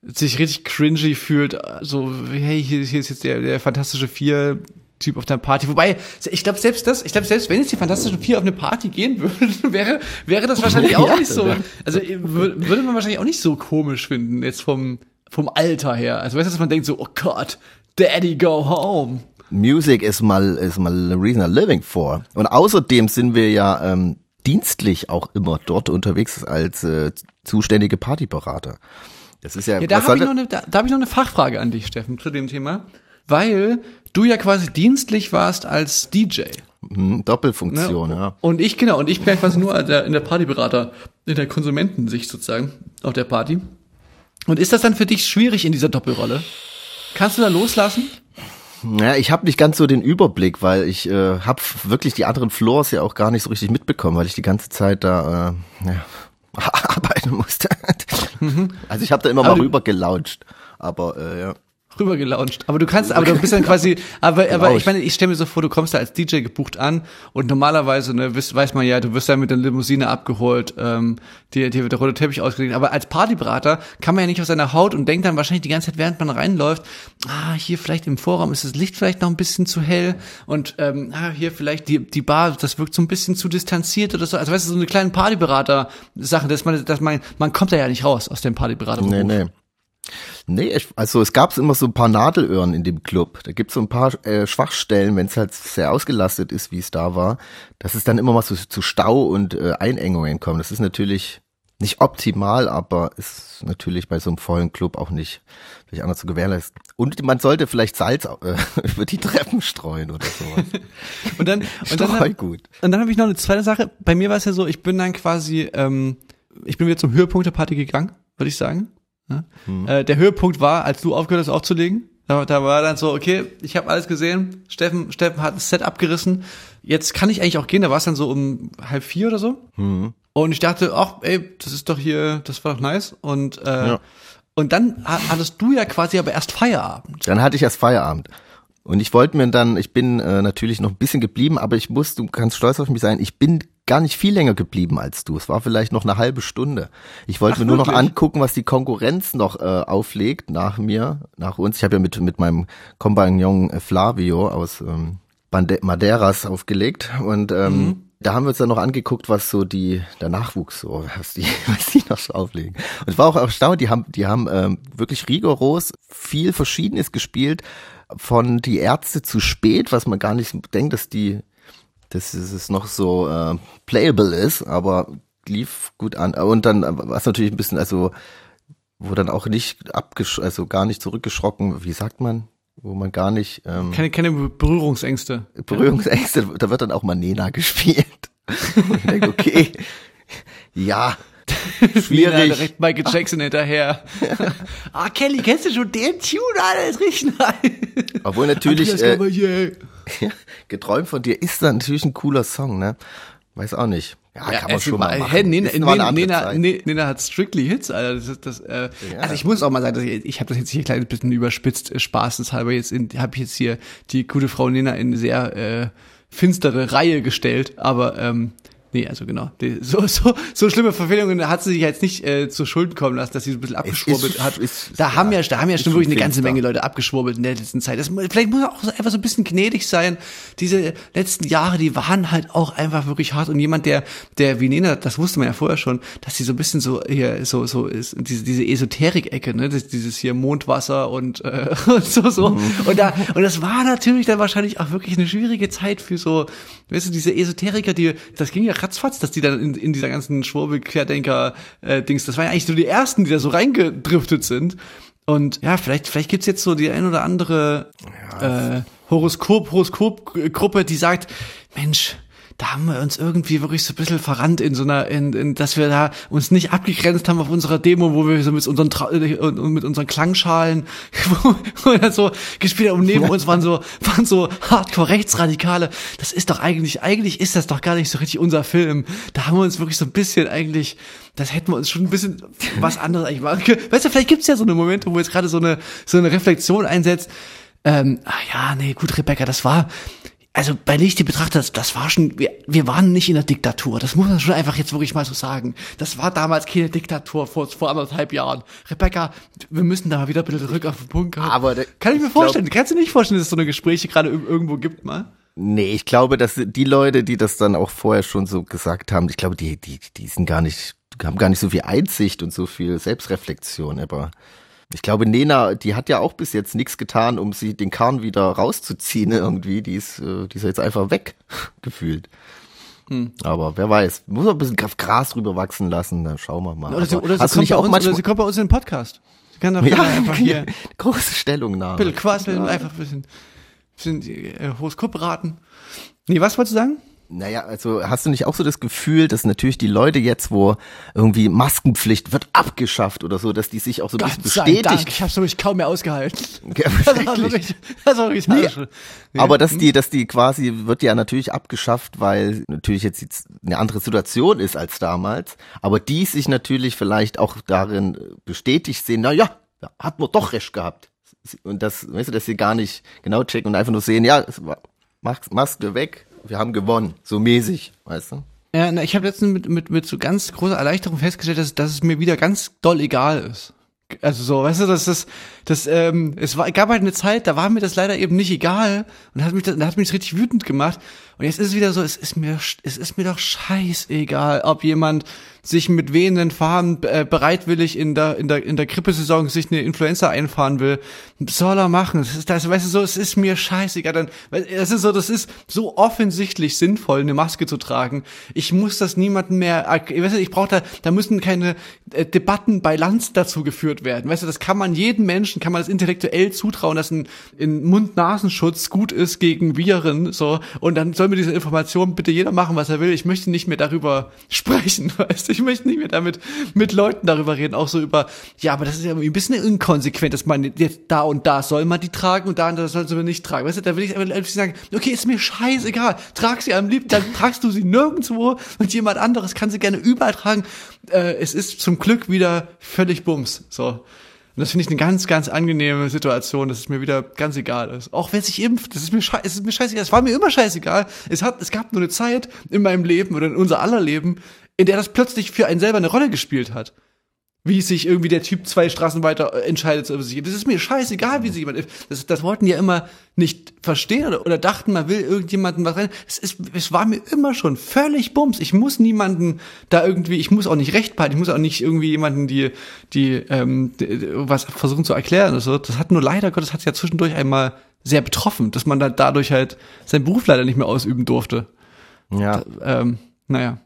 sich richtig cringy fühlt. So hey, hier, hier ist jetzt der der fantastische vier Typ auf der Party. Wobei, ich glaube selbst das, ich glaube selbst wenn jetzt die Fantastischen Vier auf eine Party gehen würden, wäre, wäre das wahrscheinlich auch
Ja,
nicht so. Also wür- würde man wahrscheinlich auch nicht so komisch finden, jetzt vom, vom Alter her. Also weißt du, dass man denkt so, oh Gott, Daddy, go home.
Music is mal, is mal the reason I'm living for. Und außerdem sind wir ja ähm, dienstlich auch immer dort unterwegs als äh, zuständige Partyberater. Das ist ja,
Ja, da habe ich, noch eine- da, da hab ich noch eine Fachfrage an dich, Steffen, zu dem Thema. Weil du ja quasi dienstlich warst als DJ.
hm, Doppelfunktion,
Ne?
ja.
Und ich, genau, und ich bin ja quasi nur der, in der Partyberater, in der Konsumentensicht sozusagen, auf der Party. Und ist das dann für dich schwierig in dieser Doppelrolle? Kannst du da loslassen?
Ja, ich habe nicht ganz so den Überblick, weil ich äh, habe wirklich die anderen Floors ja auch gar nicht so richtig mitbekommen, weil ich die ganze Zeit da äh, ja, arbeiten musste. Also ich habe da immer
Aber
mal
du-
rüber gelauncht, aber äh, ja.
Rüber gelauncht. Aber du kannst, aber du bist dann quasi, aber, aber ich meine, ich stelle mir so vor, du kommst da als DJ gebucht an und normalerweise, ne, wisst, weiß man ja, du wirst da mit der Limousine abgeholt, ähm, dir, dir wird der rote Teppich ausgelegt. Aber als Partyberater kann man ja nicht auf seiner Haut und denkt dann wahrscheinlich die ganze Zeit, während man reinläuft, ah, hier vielleicht im Vorraum ist das Licht vielleicht noch ein bisschen zu hell und ähm, ah, hier vielleicht die, die Bar, das wirkt so ein bisschen zu distanziert oder so. Also weißt du, so eine kleine Partyberater-Sache, dass man, dass man, man kommt da ja nicht raus aus dem Partyberater.
Nee, nee. Nee, also es gab immer so ein paar Nadelöhren in dem Club. Da gibt's so ein paar äh, Schwachstellen, wenn es halt sehr ausgelastet ist, wie es da war, dass es dann immer mal so zu Stau und äh, Einengungen kommt. Das ist natürlich nicht optimal, aber ist natürlich bei so einem vollen Club auch nicht vielleicht anders zu gewährleisten. Und man sollte vielleicht Salz äh, über die Treppen streuen oder sowas.
Und dann, und dann,
Streu gut.
Und dann habe ich noch eine zweite Sache. Bei mir war es ja so, ich bin dann quasi, ähm, ich bin wieder zum Höhepunkt der Party gegangen, würde ich sagen. Ja? Äh, der Höhepunkt war, als du aufgehört hast aufzulegen. Da, da war dann so, okay, ich habe alles gesehen. Steffen, Steffen hat das Set abgerissen. Jetzt kann ich eigentlich auch gehen. Da war es dann so um halb vier oder so. Und ich dachte, ach, ey, das ist doch hier, das war doch nice. Und äh,
Ja.
und dann ha- hattest du ja quasi aber erst Feierabend.
Dann hatte ich erst Feierabend. Und ich wollte mir dann, ich bin äh, natürlich noch ein bisschen geblieben, aber ich muss, du kannst stolz auf mich sein, ich bin gar nicht viel länger geblieben als du. Es war vielleicht noch eine halbe Stunde. Ich wollte
Ach,
mir nur noch
wirklich?
angucken, was die Konkurrenz noch äh, auflegt nach mir, nach uns. Ich habe ja mit, mit meinem Kompagnon äh, Flavio aus ähm, Bande Madeiras aufgelegt und ähm, Da haben wir uns dann noch angeguckt, was so die, der Nachwuchs so, was die, was die noch so auflegen. Und es war auch erstaunt, die haben, die haben ähm, wirklich rigoros viel Verschiedenes gespielt, von die Ärzte zu spät, was man gar nicht denkt, dass die, dass es noch so äh, playable ist, aber lief gut an. Und dann war es natürlich ein bisschen, also wo dann auch nicht abgesch also gar nicht zurückgeschrocken, wie sagt man, wo man gar nicht ähm,
Keine, keine Berührungsängste.
Berührungsängste, da wird dann auch mal Nena gespielt. Ich denke, okay, ja, schwierig.
direkt Michael Jackson hinterher. ah, Kelly, kennst du schon den Tune, Alter? Ist richtig nice.
Obwohl natürlich äh, geträumt von dir ist dann natürlich ein cooler Song, ne? Weiß auch nicht. Ja, kann man schon
war-
mal machen.
Hä, Nena,
mal
Nena, Nena. Ne- Nena hat strictly Hits, Alter. Das, das, äh, Also ich muss auch mal sagen, dass ich, ich habe das jetzt hier ein kleines bisschen überspitzt, äh, spaßeshalber jetzt habe ich jetzt hier die gute Frau Nena in eine sehr äh, finstere Reihe gestellt, aber ähm, nee, also genau, die, so so so schlimme Verfehlungen hat sie sich jetzt nicht äh, zu Schulden kommen lassen, dass sie so ein bisschen abgeschwurbelt
ist-
hat.
ist-
da haben ja, da haben ja schon wirklich eine ganze. Menge Leute abgeschwurbelt in der letzten Zeit. Das, vielleicht muss man auch einfach so ein bisschen gnädig sein. Diese letzten Jahre, die waren halt auch einfach wirklich hart. Und jemand, der, der wie Nena, das wusste man ja vorher schon, dass sie so ein bisschen so hier so so ist, diese diese Esoterik-Ecke, ne, das, dieses hier Mondwasser und, äh, und so so.
Mhm.
Und da und das war natürlich dann wahrscheinlich auch wirklich eine schwierige Zeit für so, weißt du, diese Esoteriker, die, das ging ja ratzfatz, dass die dann in, in dieser ganzen Schwurbel-Querdenker-Dings, das waren ja eigentlich so die ersten, die da so reingedriftet sind. Und ja, vielleicht, vielleicht gibt's jetzt so die ein oder andere äh, Horoskop, Horoskop-Gruppe, die sagt, Mensch, da haben wir uns irgendwie wirklich so ein bisschen verrannt in so einer, in, in, dass wir da uns nicht abgegrenzt haben auf unserer Demo, wo wir so mit unseren Tra mit unseren Klangschalen, dann so gespielt haben und neben uns waren so, waren so Hardcore-Rechtsradikale. Das ist doch eigentlich, eigentlich ist das doch gar nicht so richtig unser Film. Da haben wir uns wirklich so ein bisschen eigentlich, das hätten wir uns schon ein bisschen was anderes eigentlich machen können. Weißt du, vielleicht gibt's ja so eine Momente, wo jetzt gerade so eine, so eine Reflexion einsetzt. Ähm, ah ja, nee, gut, Rebecca, das war, also bei Lichte betrachtet, das, das war schon, wir, wir waren nicht in der Diktatur. Das muss man schon einfach jetzt wirklich mal so sagen. Das war damals keine Diktatur vor, vor anderthalb Jahren. Rebecca, wir müssen da mal wieder ein bisschen zurück auf den Punkt kommen.
Aber
Kann ich mir
ich glaub-
vorstellen. Kannst du nicht vorstellen, dass es so eine Gespräche gerade ir- irgendwo gibt, mal?
Nee, ich glaube, dass die Leute, die das dann auch vorher schon so gesagt haben, ich glaube, die, die, die sind gar nicht, haben gar nicht so viel Einsicht und so viel Selbstreflexion, aber ich glaube, Nena, die hat ja auch bis jetzt nichts getan, um sie den Karren wieder rauszuziehen irgendwie. Die ist, äh, die ist jetzt einfach weg gefühlt.
Hm.
Aber wer weiß, muss man ein bisschen Gras drüber wachsen lassen, dann schauen wir mal.
Oder sie, oder sie, kommt
nicht
bei
auch
uns, oder sie kommt bei uns in den Podcast. Sie kann doch
ja,
einfach hier ein
große Stellungnahme.
bisschen quasseln, einfach ein bisschen, bisschen äh, Horoskop raten. Nee, was wolltest du sagen?
Naja, also hast du nicht auch so das Gefühl, dass natürlich die Leute jetzt, wo irgendwie Maskenpflicht wird abgeschafft oder so, dass die sich auch so ein bisschen bestätigt.
ich hab's wirklich kaum mehr ausgehalten.
Ja,
Das war
wirklich.
wirklich, das war wirklich
Nee,
harsch. Nee.
Aber dass die, dass die quasi wird ja natürlich abgeschafft, weil natürlich jetzt jetzt eine andere Situation ist als damals. Aber die sich natürlich vielleicht auch darin bestätigt sehen, na ja, da hat man doch recht gehabt. Und das, weißt du, dass sie gar nicht genau checken und einfach nur sehen, ja, es war- Mas- Maske weg, wir haben gewonnen, so mäßig, weißt du?
Ja, na, ich habe letztens mit, mit, mit so ganz großer Erleichterung festgestellt, dass, dass es mir wieder ganz doll egal ist. Also so, weißt du, dass das, das, ähm, es war, gab halt eine Zeit, da war mir das leider eben nicht egal und hat mich, das, hat mich das richtig wütend gemacht. Und jetzt ist es wieder so, es ist mir, es ist mir doch scheißegal, ob jemand sich mit wehenden Farben äh, bereitwillig in der, in der, in der Grippesaison sich eine Influenza einfahren will. Soll er machen. Das ist, das, weißt du, so, es ist mir scheißegal. Dann, das ist so, das ist so offensichtlich sinnvoll, eine Maske zu tragen. Ich muss das niemandem mehr, weißt du, ich brauche da, da müssen keine äh, Debatten bei Lanz dazu geführt werden. Weißt du, das kann man jedem Menschen, kann man das intellektuell zutrauen, dass ein, ein Mund-Nasenschutz gut ist gegen Viren, so. Und dann soll mir diese Information bitte jeder machen, was er will. Ich möchte nicht mehr darüber sprechen, weißt du. Ich möchte nicht mehr damit mit Leuten darüber reden, auch so über, ja, aber das ist ja irgendwie ein bisschen inkonsequent, dass man jetzt da und da soll man die tragen und da und da soll man nicht tragen. Weißt du, da will ich einfach sagen, okay, ist mir scheißegal. Trag sie am liebsten, dann tragst du sie nirgendwo und jemand anderes kann sie gerne überall tragen. Äh, es ist zum Glück wieder völlig bums, so. Und das finde ich eine ganz, ganz angenehme Situation, dass es mir wieder ganz egal ist. Auch wenn sich impft, das ist mir, schei es ist mir scheißegal. Es war mir immer scheißegal. Es hat, es gab nur eine Zeit in meinem Leben oder in unser aller Leben, in der das plötzlich für einen selber eine Rolle gespielt hat. Wie sich irgendwie der Typ zwei Straßen weiter äh, entscheidet über sich. Das ist mir scheißegal, wie sich jemand. Das, das wollten ja immer nicht verstehen oder, oder dachten, man will irgendjemanden was rein. Es, ist, es war mir immer schon völlig bums. Ich muss niemanden da irgendwie, ich muss auch nicht recht behalten, ich muss auch nicht irgendwie jemanden die, die, ähm, die, was versuchen zu erklären. Also, das hat nur leider Gottes hat ja zwischendurch einmal sehr betroffen, dass man da dadurch halt seinen Beruf leider nicht mehr ausüben durfte.
Ja.
Ähm, naja.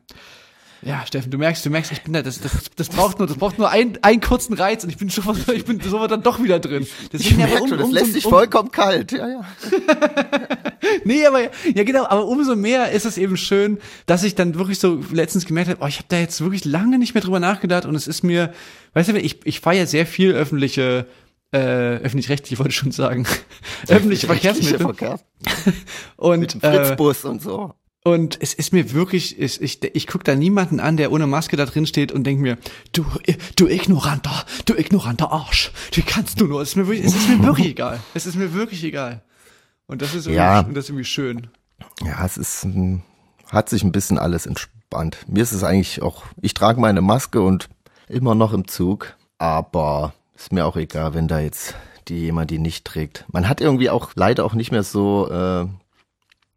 Ja, Steffen, du merkst, du merkst, ich bin da, das, das, das braucht nur, das braucht nur einen, einen kurzen Reiz und ich bin schon, ich bin so dann doch wieder drin.
Ich
Deswegen aber
merke
um-
schon, das
umso-
lässt sich
um-
vollkommen kalt. Ja, ja.
Nee, aber ja genau, aber umso mehr ist es eben schön, dass ich dann wirklich so letztens gemerkt habe, oh, ich habe da jetzt wirklich lange nicht mehr drüber nachgedacht und es ist mir, weißt du, ich ich fahre ja sehr viel öffentliche äh, öffentlich-rechtlich wollte ich schon sagen, öffentliche Verkehrsmittel
Verkehr.
und
Mit dem
äh,
Fritzbus und so.
Und es ist mir wirklich, ich, ich, ich gucke da niemanden an, der ohne Maske da drin steht und denk mir, du, du ignoranter, du ignoranter Arsch, wie kannst du nur? Es ist mir wirklich, es ist mir wirklich egal. Es ist mir wirklich egal. Und das ist irgendwie,
Ja.
das ist irgendwie schön.
Ja, es ist, ein- hat sich ein bisschen alles entspannt. Mir ist es eigentlich auch, ich trage meine Maske und immer noch im Zug, aber ist mir auch egal, wenn da jetzt die jemand die nicht trägt. Man hat irgendwie auch leider auch nicht mehr so, äh,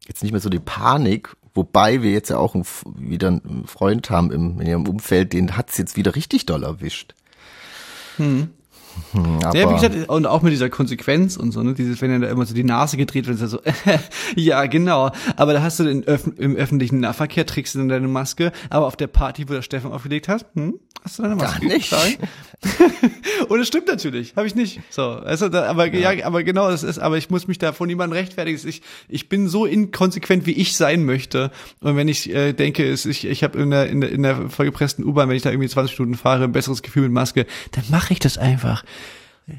jetzt nicht mehr so die Panik, wobei wir jetzt ja auch einen, wieder einen Freund haben im, in ihrem Umfeld, den hat's jetzt wieder richtig doll erwischt. Hm, aber,
Ja, wie gesagt, und auch mit dieser Konsequenz und so, ne, dieses, wenn er da immer so die Nase gedreht wird, ist er so, ja, genau, aber da hast du den Öff im öffentlichen Nahverkehr, trägst du dann deine Maske, aber auf der Party, wo der Steffen aufgelegt hat, hm, hast du deine Maske
Gar nicht.
und es stimmt natürlich, habe ich nicht. So, also, da, aber ja. aber genau, das ist, aber ich muss mich da vor niemandem rechtfertigen. Ich, ich bin so inkonsequent, wie ich sein möchte. Und wenn ich äh, denke, es, ich, ich habe in der, in der in der vollgepressten U-Bahn, wenn ich da irgendwie 20 Minuten fahre, ein besseres Gefühl mit Maske, dann mache ich das einfach.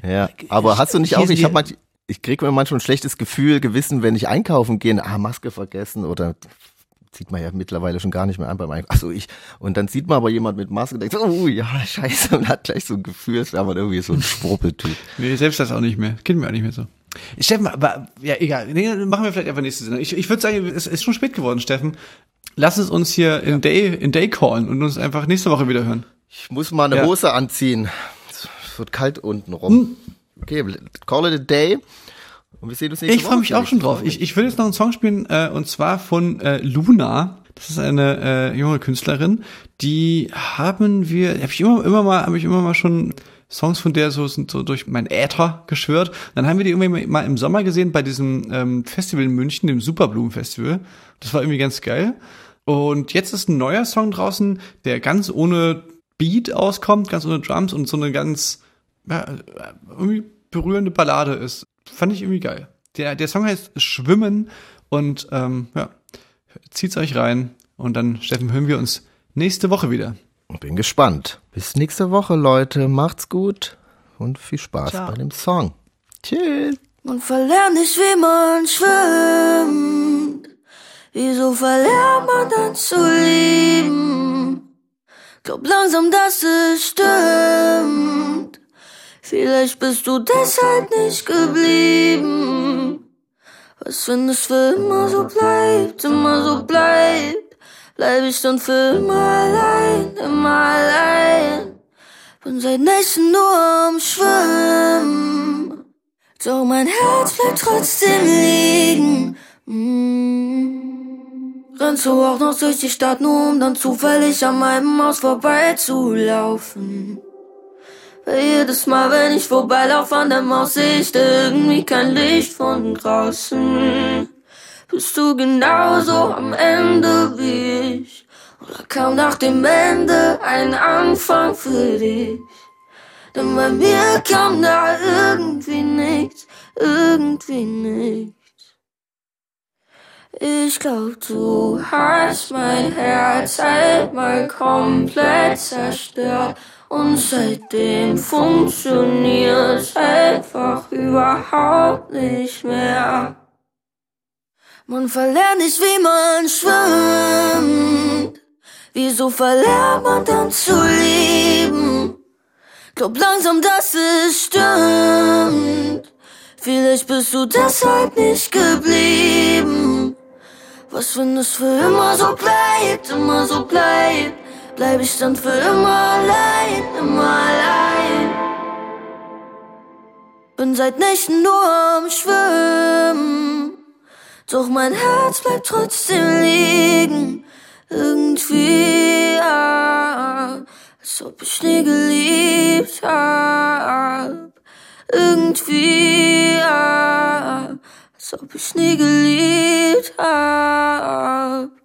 Ja, aber hast du nicht auch, ich habe manch, ich kriege mir manchmal ein schlechtes Gefühl, Gewissen, wenn ich einkaufen gehe, ah, Maske vergessen oder sieht man ja mittlerweile schon gar nicht mehr an beim Einkaufen. Achso, ich. Und dann sieht man aber jemand mit Maske und denkt, so, oh ja, scheiße, und hat gleich so ein Gefühl, als wäre man irgendwie so ein Schwurbeltyp.
Nee, selbst das auch nicht mehr. Kennen wir auch nicht mehr so. Steffen, aber, ja, egal. Nee, machen wir vielleicht einfach nächste Sendung. Ich, ich würde sagen, es ist schon spät geworden, Steffen. Lass es uns hier in Day, in Day callen und uns einfach nächste Woche wieder hören.
Ich muss mal eine
Ja.
Hose anziehen. Wird kalt unten rum. Okay, call it a day. Und wir sehen uns nächste
Ich freue mich auch schon drauf. Ich, ich will jetzt noch einen Song spielen, äh, und zwar von äh, Luna. Das ist eine äh, junge Künstlerin, die haben wir, habe ich immer, immer mal, habe ich immer mal schon Songs von der so sind so durch mein Äther geschwört. Dann haben wir die irgendwie mal im Sommer gesehen bei diesem ähm, Festival in München, dem Superblumenfestival. Das war irgendwie ganz geil. Und jetzt ist ein neuer Song draußen, der ganz ohne Beat auskommt, ganz ohne Drums und so eine ganz ja, irgendwie berührende Ballade ist. Fand ich irgendwie geil. Der, der Song heißt Schwimmen und ähm, ja, zieht's euch rein und dann, Steffen, hören wir uns nächste Woche wieder.
Bin gespannt. Bis nächste Woche, Leute. Macht's gut und viel Spaß
Ciao.
bei dem Song. Tschüss.
Man verlernt nicht, wie man schwimmt. Wieso verlernt man dann zu lieben? Glaub langsam, dass es stimmt. Vielleicht bist du deshalb nicht geblieben. Was wenn es für immer so bleibt, immer so bleibt? Bleib ich dann für immer allein, immer allein? Bin seit Nächten nur am Schwimmen. Doch mein Herz bleibt trotzdem liegen. Mm. Rennst du auch noch durch die Stadt, nur um dann zufällig an meinem Haus vorbeizulaufen? Jedes Mal, wenn ich vorbeilaufe an der Maus, sehe ich irgendwie kein Licht von draußen. Bist du genauso am Ende wie ich? Oder kam nach dem Ende ein Anfang für dich? Denn bei mir kam da irgendwie nichts, irgendwie nichts. Ich glaub, du hast mein Herz einmal komplett zerstört. Und seitdem funktioniert's einfach überhaupt nicht mehr. Man verlernt nicht, wie man schwimmt. Wieso verlernt man dann zu lieben? Glaub langsam, dass es stimmt. Vielleicht bist du deshalb nicht geblieben. Was wenn es für immer so bleibt, immer so bleibt? Bleib ich dann für immer allein, immer allein. Bin seit Nächten nur am Schwimmen, doch mein Herz bleibt trotzdem liegen. Irgendwie, ja, als ob ich nie geliebt hab. Irgendwie, ja, als ob ich nie geliebt hab.